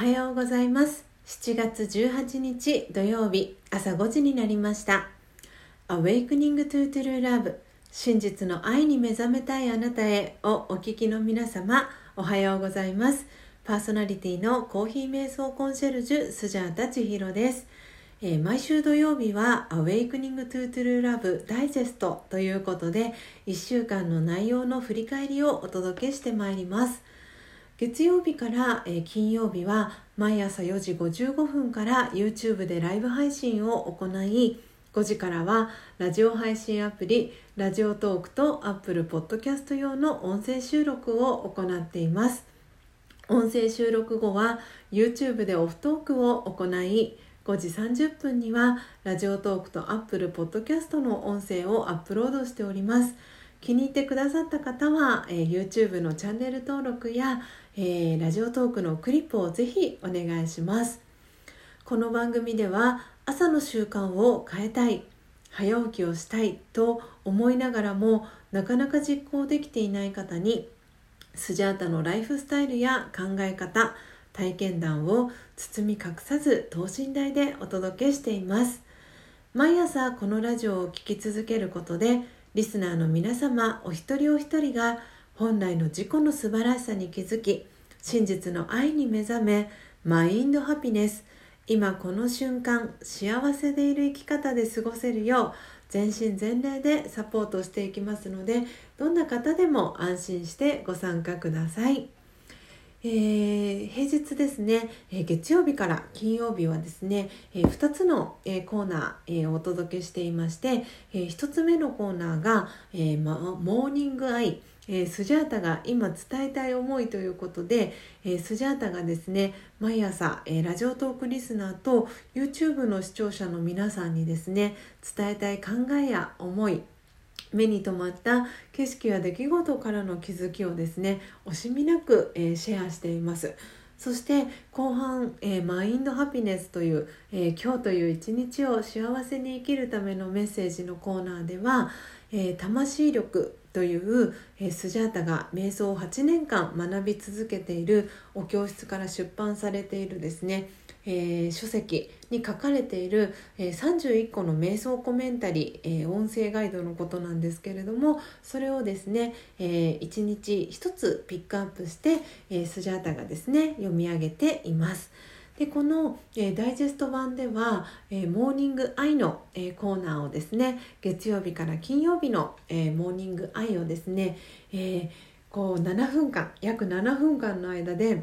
おはようございます。7月18日土曜日朝5時になりました。Awakening to True Love 真実の愛に目覚めたいあなたへをお聞きの皆様おはようございます。パーソナリティのコーヒー瞑想コンシェルジュスジャータ千尋です。えー、毎週土曜日は Awakening to True Love ダイジェストということで1週間の内容の振り返りをお届けしてまいります。月曜日から、金曜日は毎朝4時55分から YouTube でライブ配信を行い5時からはラジオ配信アプリラジオトークと Apple Podcast 用の音声収録を行っています。音声収録後は YouTube でオフトークを行い5時30分にはラジオトークと Apple Podcast の音声をアップロードしております。気に入ってくださった方は、えー、YouTube のチャンネル登録や、えー、ラジオトークのクリップをぜひお願いします。この番組では朝の習慣を変えたい早起きをしたいと思いながらもなかなか実行できていない方にスジャータのライフスタイルや考え方体験談を包み隠さず等身大でお届けしています。毎朝このラジオを聴き続けることでリスナーの皆様お一人お一人が本来の自己の素晴らしさに気づき真実の愛に目覚めマインドハピネス今この瞬間幸せでいる生き方で過ごせるよう全身全霊でサポートしていきますのでどんな方でも安心してご参加ください。えー、平日ですね、えー、月曜日から金曜日はですね、えー、2つの、えー、コーナー、えー、お届けしていまして、えー、1つ目のコーナーが、えーま、モーニングアイ、えー、スジャータが今伝えたい思いということで、えー、スジャータがですね毎朝、えー、ラジオトークリスナーと YouTube の視聴者の皆さんにですね伝えたい考えや思い目に留まった景色や出来事からの気づきをですね惜しみなく、えー、シェアしています。そして後半、えー、マインドハピネスという、えー、今日という一日を幸せに生きるためのメッセージのコーナーでは、え魂力という、え、スジャータが瞑想を8年間学び続けているお教室から出版されているですねえー、書籍に書かれている、えー、31個の瞑想コメンタリー、えー、音声ガイドのことなんですけれどもそれをですね、えー、1日1つピックアップして、えー、スジャータがですね読み上げています。でこの、えー、ダイジェスト版では、えー、モーニングアイの、えー、コーナーをですね月曜日から金曜日の、えー、モーニングアイをですね、えー、こう7分間約7分間の間で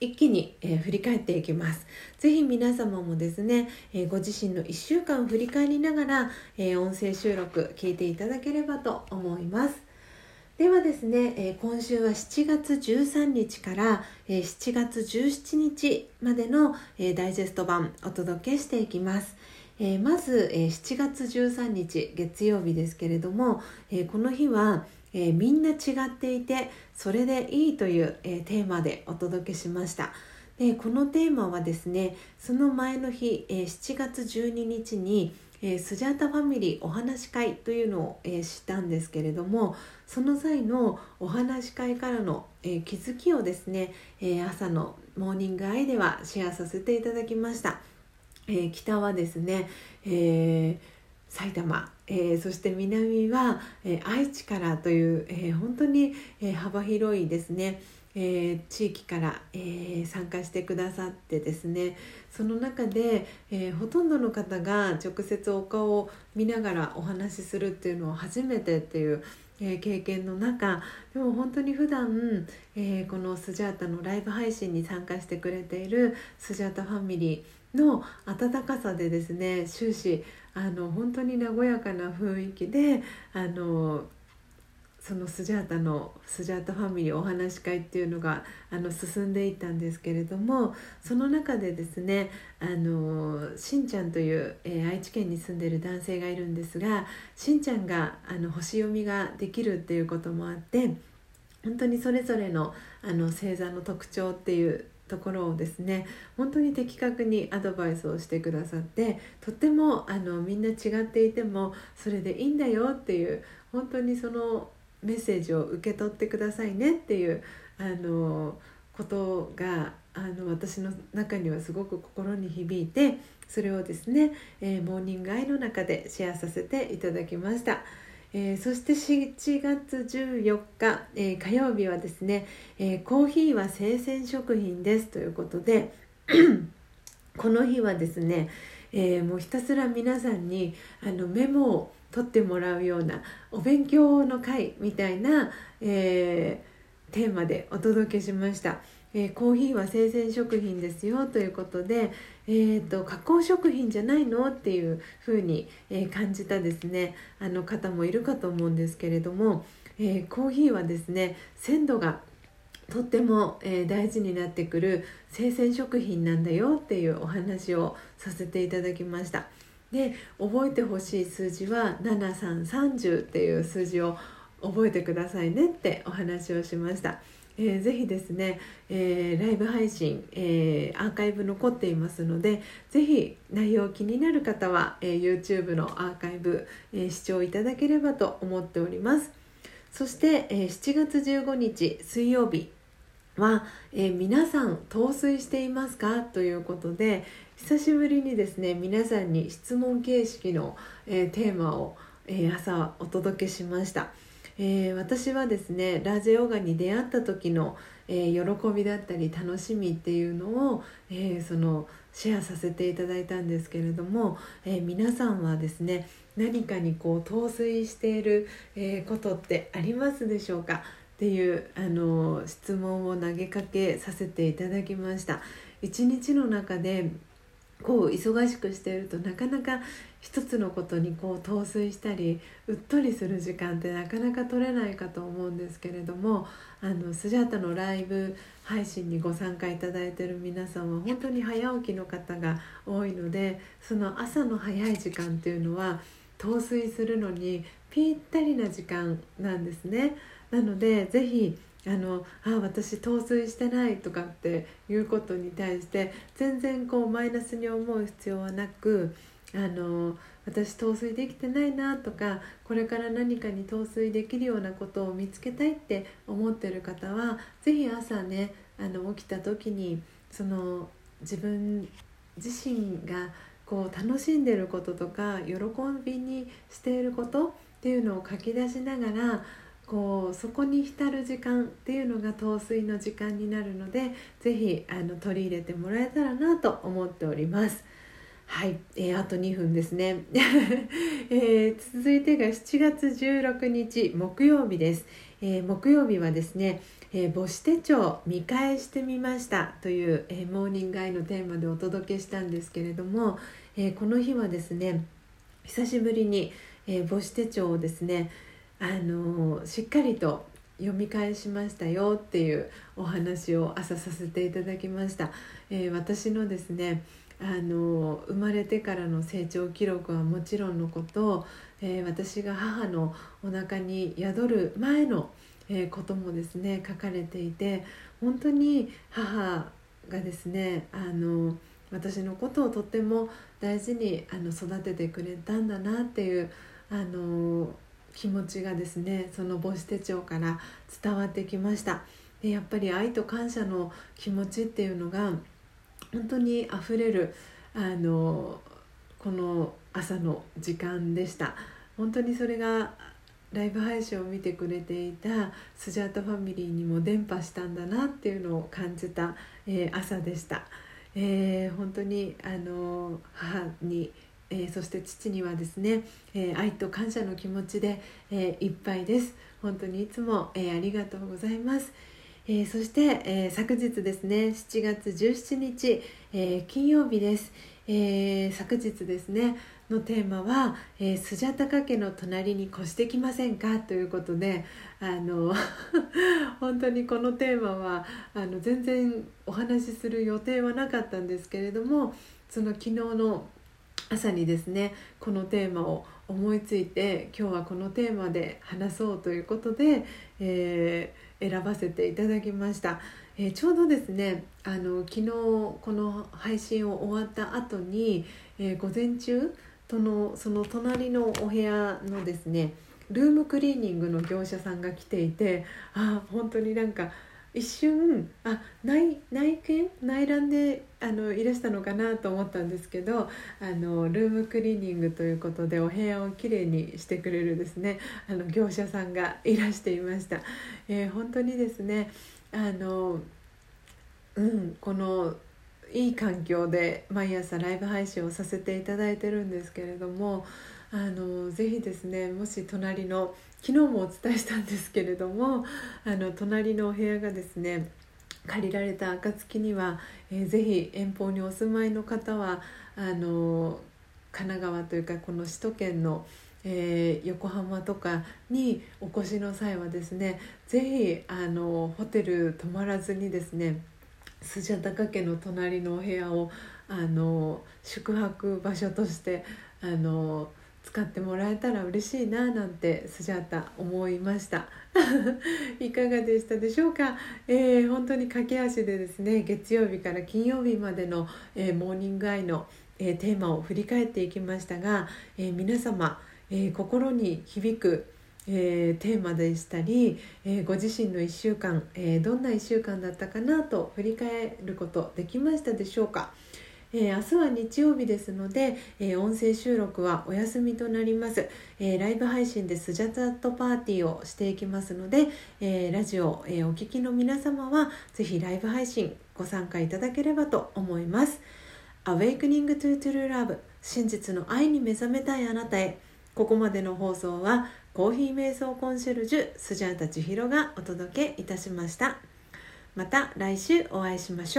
一気に、えー、振り返っていきます。ぜひ皆様もですね、えー、ご自身の1週間を振り返りながら、えー、音声収録聞いていただければと思います。ではですね、え今週は7月13日から、え7月17日までの、えダイジェスト版お届けしていきます。えまず、え7月13日月曜日ですけれども、えこの日はえー、みんな違っていてそれでいいという、えー、テーマでお届けしました。でこのテーマはですねその前の日、えー、7月12日に、えスジャータファミリーお話し会というのを、え知ったんですけれどもその際のお話し会からの、え気づきをですね、え朝のモーニングアイではシェアさせていただきました、え北はですね、えー埼玉、えー、そして南は、えー、愛知からという、えー、本当に、え幅広いですね、え地域から、え参加してくださってですね。その中で、えほとんどの方が直接お顔を見ながらお話しするっていうのは初めてっていう、え経験の中でも本当に普段、えこのスジャータのライブ配信に参加してくれているスジャータファミリーの温かさでですね終始あの本当に和やかな雰囲気であのそのスジャータのスジャータファミリーお話し会っていうのがあの進んでいったんですけれどもその中でですねあのしんちゃんという、えー、愛知県に住んでる男性がいるんですがしんちゃんがあの星読みができるっていうこともあって本当にそれぞれのあの星座の特徴っていうところをですね本当に的確にアドバイスをしてくださってとってもあのみんな違っていてもそれでいいんだよっていう本当にそのメッセージを受け取ってくださいねっていうあのことがあの私の中にはすごく心に響いてそれをですね、えー、モーニングアイの中でシェアさせていただきました。えー、そして7月14日、えー、火曜日はですね、えー、コーヒーは生鮮食品ですということで この日はですね、えもうひたすら皆さんにあのメモを取ってもらうようなお勉強の会みたいな、えテーマでお届けしました。えー、コーヒーは生鮮食品ですよということで、えーと、加工食品じゃないのっていうふうに、えー、感じたですねあの方もいるかと思うんですけれども、えー、コーヒーはですね鮮度がとっても、え大事になってくる生鮮食品なんだよっていうお話をさせていただきました。で覚えてほしい数字は7330っていう数字を覚えてくださいねってお話をしました。えー、ぜひですね、えー、ライブ配信、えー、アーカイブ残っていますのでぜひ内容気になる方は、え YouTube のアーカイブ、え視聴いただければと思っておりますそして、え7月15日水曜日は、え皆さん陶酔していますか？ということで久しぶりにですね皆さんに質問形式の、えテーマを、え朝お届けしました。えー、私はですねラジヨガに出会った時の、えー、喜びだったり楽しみっていうのを、えー、そのシェアさせていただいたんですけれども、え皆さんはですね何かにこう陶酔している、えことってありますでしょうか？っていうあの質問を投げかけさせていただきました。一日の中でこう忙しくしているとなかなか一つのことにこう陶酔したりうっとりする時間ってなかなか取れないかと思うんですけれどもあのスジャータのライブ配信にご参加いただいている皆さんは本当に早起きの方が多いのでその朝の早い時間っていうのは陶酔するのにぴったりな時間なんですね。なのでぜひあのあ私陶酔してないとかっていうことに対して全然こうマイナスに思う必要はなくあの私陶酔できてないなとかこれから何かに陶酔できるようなことを見つけたいって思ってる方は是非朝ねあの起きた時にその自分自身がこう楽しんでることとか喜びにしていることっていうのを書き出しながらこうそこに浸る時間っていうのが陶酔の時間になるので是非あの取り入れてもらえたらなと思っております。はい、えー、あと2分ですね、えー、続いてが7月16日木曜日です、えー、木曜日はですね、え母子手帳見返してみましたという、えモーニングアイのテーマでお届けしたんですけれども、えこの日はですね久しぶりに、え母子手帳をですねあのしっかりと読み返しましたよっていうお話を朝させていただきました、えー、私のですねあの生まれてからの成長記録はもちろんのこと、えー、私が母のお腹に宿る前の、えー、こともですね書かれていて本当に母がですねあの私のことをとっても大事にあの育ててくれたんだなっていうあの気持ちがですねその母子手帳から伝わってきました。でやっぱり愛と感謝の気持ちっていうのが本当にあふれるあのこの朝の時間でした。本当にそれがライブ配信を見てくれていたスジャータファミリーにも伝播したんだなっていうのを感じた、えー、朝でした、えー、本当にあの母にえー、そして父にはですね、えー、愛と感謝の気持ちで、えー、いっぱいです。本当にいつも、えありがとうございます、えそして、え昨日ですね7月17日、え金曜日です、え昨日ですねのテーマは「えー、スジャタカ家の隣に越してきませんか?」ということであの 本当にこのテーマはあの全然お話しする予定はなかったんですけれどもその昨日の朝にですねこのテーマを思いついて今日はこのテーマで話そうということで、えー、選ばせていただきました、えー、ちょうどですねあの昨日この配信を終わった後に、えー、午前中とのその隣のお部屋のですねルームクリーニングの業者さんが来ていてあ本当になんか一瞬あ内内見内覧であのいらしたのかなと思ったんですけどあのルームクリーニングということでお部屋をきれいにしてくれるですねあの業者さんがいらしていました。えー、本当にですねあの、うん、このいい環境で毎朝ライブ配信をさせていただいてるんですけれどもあのぜひですねもし隣の昨日もお伝えしたんですけれどもあの隣のお部屋がですね借りられた暁には、えー、ぜひ遠方にお住まいの方はあの神奈川というかこの首都圏の、えー、横浜とかにお越しの際はですねぜひあのホテル泊まらずにですねスジャタカ家の隣のお部屋をあの宿泊場所としてあの使ってもらえたら嬉しいななんてスジャータ思いました いかがでしたでしょうか、えー、本当に駆け足でですね月曜日から金曜日までの、えー、モーニングアイの、えー、テーマを振り返っていきましたが、え皆様、え心に響くえー、テーマでしたり、えー、ご自身の1週間、えー、どんな1週間だったかなと振り返ることできましたでしょうか？えー、明日は日曜日ですので、えー、音声収録はお休みとなります、えー、ライブ配信でスジャタットパーティーをしていきますので、えラジオ、えお聴きの皆様はぜひライブ配信ご参加いただければと思います。Awakening to True Love 真実の愛に目覚めたいあなたへ。ここまでの放送はコーヒー瞑想コンシェルジュスジャータ千尋がお届けいたしました。また来週お会いしましょう。